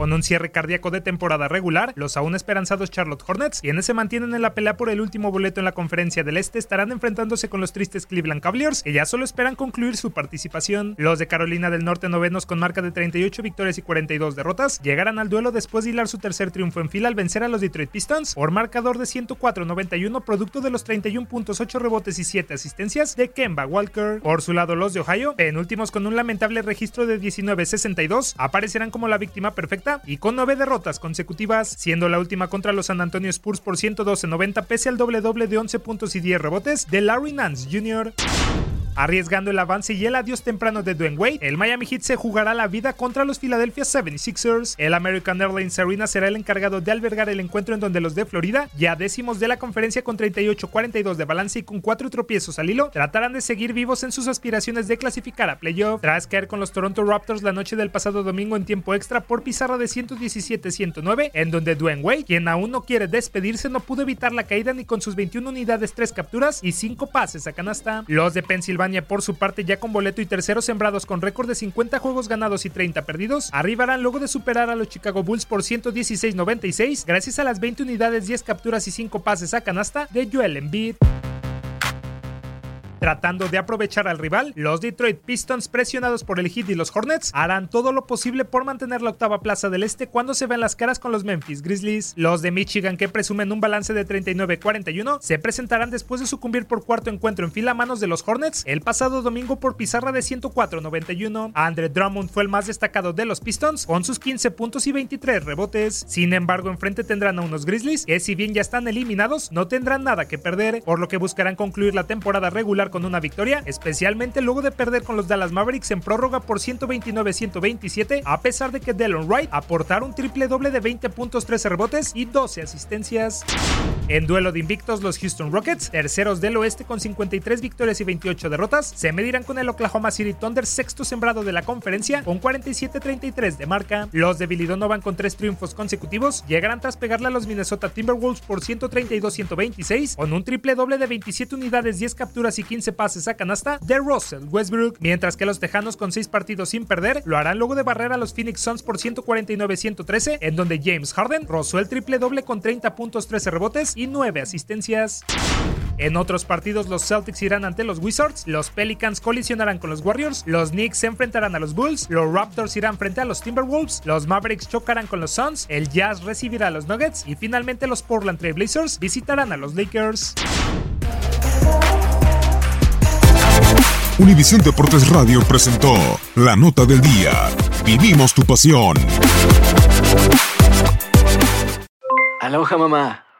Con un cierre cardíaco de temporada regular, los aún esperanzados Charlotte Hornets, quienes se mantienen en la pelea por el último boleto en la conferencia del Este, estarán enfrentándose con los tristes Cleveland Cavaliers, que ya solo esperan concluir su participación. Los de Carolina del Norte novenos con marca de 38 victorias y 42 derrotas, llegarán al duelo después de hilar su tercer triunfo en fila al vencer a los Detroit Pistons por marcador de 104-91 producto de los 31 puntos, 8 rebotes y 7 asistencias de Kemba Walker. Por su lado, los de Ohio, penúltimos con un lamentable registro de 19-62, aparecerán como la víctima perfecta y con nueve derrotas consecutivas, siendo la última contra los San Antonio Spurs por 112-90 pese al doble doble de 11 puntos y 10 rebotes de Larry Nance Jr. Arriesgando el avance y el adiós temprano de Dwayne Wade, el Miami Heat se jugará la vida contra los Philadelphia 76ers. El American Airlines Arena será el encargado de albergar el encuentro en donde los de Florida, ya décimos de la conferencia con 38-42 de balance y con cuatro tropiezos al hilo, tratarán de seguir vivos en sus aspiraciones de clasificar a playoff, tras caer con los Toronto Raptors la noche del pasado domingo en tiempo extra por pizarra de 117-109, en donde Dwayne Wade, quien aún no quiere despedirse, no pudo evitar la caída ni con sus 21 unidades, 3 capturas y 5 pases a canasta. Los de Pensilvania, por su parte, ya con boleto y terceros sembrados con récord de 50 juegos ganados y 30 perdidos, arribarán luego de superar a los Chicago Bulls por 116-96 gracias a las 20 unidades, 10 capturas y 5 pases a canasta de Joel Embiid. Tratando de aprovechar al rival, los Detroit Pistons, presionados por el Heat y los Hornets, harán todo lo posible por mantener la octava plaza del este cuando se ven las caras con los Memphis Grizzlies. Los de Michigan, que presumen un balance de 39-41, se presentarán después de sucumbir por cuarto encuentro en fila a manos de los Hornets el pasado domingo por pizarra de 104-91. Andre Drummond fue el más destacado de los Pistons con sus 15 puntos y 23 rebotes. Sin embargo, enfrente tendrán a unos Grizzlies que, si bien ya están eliminados, no tendrán nada que perder, por lo que buscarán concluir la temporada regular con una victoria, especialmente luego de perder con los Dallas Mavericks en prórroga por 129-127, a pesar de que Delon Wright aportara un triple doble de 20 puntos, 13 rebotes y 12 asistencias. En duelo de invictos, los Houston Rockets, terceros del oeste con 53 victorias y 28 derrotas, se medirán con el Oklahoma City Thunder, sexto sembrado de la conferencia, con 47-33 de marca. Los de Billy Donovan con tres triunfos consecutivos llegarán tras pegarle a los Minnesota Timberwolves por 132-126, con un triple doble de 27 unidades, 10 capturas y 15 pases a canasta de Russell Westbrook, mientras que los Tejanos con 6 partidos sin perder lo harán luego de barrer a los Phoenix Suns por 149-113, en donde James Harden rozó el triple doble con 30 puntos, 13 rebotes y 9 asistencias. En otros partidos, los Celtics irán ante los Wizards, los Pelicans colisionarán con los Warriors, los Knicks se enfrentarán a los Bulls, los Raptors irán frente a los Timberwolves, los Mavericks chocarán con los Suns, el Jazz recibirá a los Nuggets y finalmente los Portland Trail Blazers visitarán a los Lakers. Univisión Deportes Radio presentó la nota del día. Vivimos tu pasión. Aloha mamá.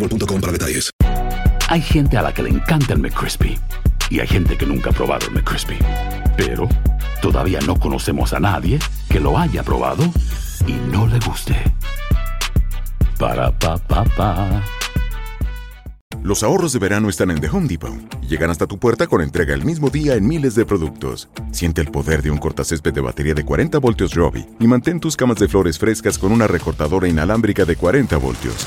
boostmobile.com para detalles. Hay gente a la que le encanta el McCrispy y hay gente que nunca ha probado el McCrispy. Pero todavía no conocemos a nadie que lo haya probado y no le guste. Para pa pa pa. Los ahorros de verano están en The Home Depot. Llegan hasta tu puerta con entrega el mismo día en miles de productos. Siente el poder de un cortacésped de batería de 40 voltios Robbie y mantén tus camas de flores frescas con una recortadora inalámbrica de 40 voltios.